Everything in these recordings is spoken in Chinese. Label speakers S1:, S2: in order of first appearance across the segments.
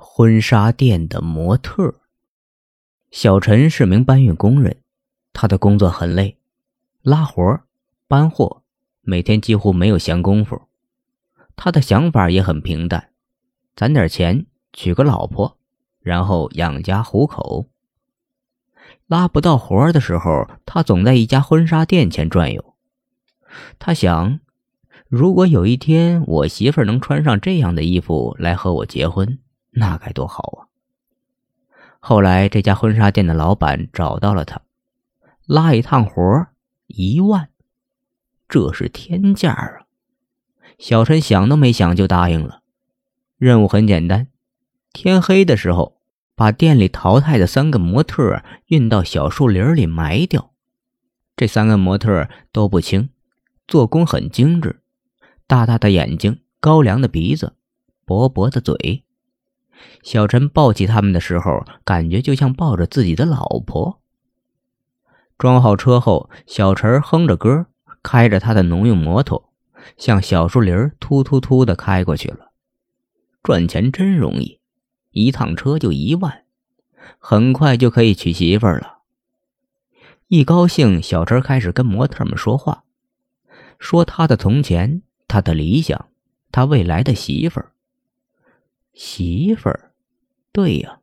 S1: 婚纱店的模特。小陈是名搬运工人，他的工作很累，拉活、搬货，每天几乎没有闲工夫。他的想法也很平淡，攒点钱娶个老婆，然后养家糊口。拉不到活的时候，他总在一家婚纱店前转悠。他想，如果有一天我媳妇能穿上这样的衣服来和我结婚，那该多好啊！后来，这家婚纱店的老板找到了他，拉一趟活一万，这是天价啊！小陈想都没想就答应了。任务很简单，天黑的时候把店里淘汰的三个模特运到小树林里埋掉。这三个模特都不轻，做工很精致，大大的眼睛，高粱的鼻子，薄薄的嘴。小陈抱起他们的时候，感觉就像抱着自己的老婆。装好车后，小陈哼着歌，开着他的农用摩托，向小树林突突突的开过去了。赚钱真容易，一趟车就一万，很快就可以娶媳妇了。一高兴，小陈开始跟模特们说话，说他的从前，他的理想，他未来的媳妇儿。媳妇儿，对呀，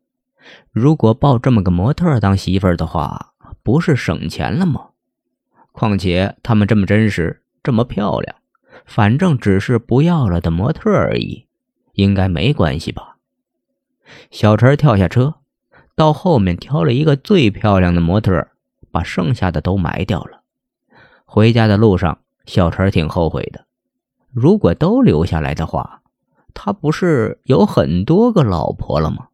S1: 如果抱这么个模特当媳妇儿的话，不是省钱了吗？况且他们这么真实，这么漂亮，反正只是不要了的模特而已，应该没关系吧？小陈跳下车，到后面挑了一个最漂亮的模特，把剩下的都埋掉了。回家的路上，小陈挺后悔的，如果都留下来的话。他不是有很多个老婆了吗？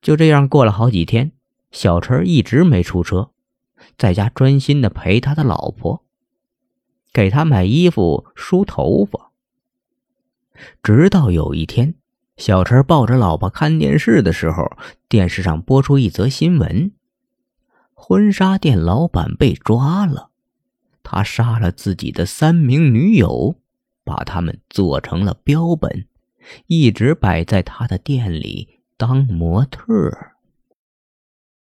S1: 就这样过了好几天，小陈一直没出车，在家专心的陪他的老婆，给他买衣服、梳头发。直到有一天，小陈抱着老婆看电视的时候，电视上播出一则新闻：婚纱店老板被抓了，他杀了自己的三名女友。把他们做成了标本，一直摆在他的店里当模特儿。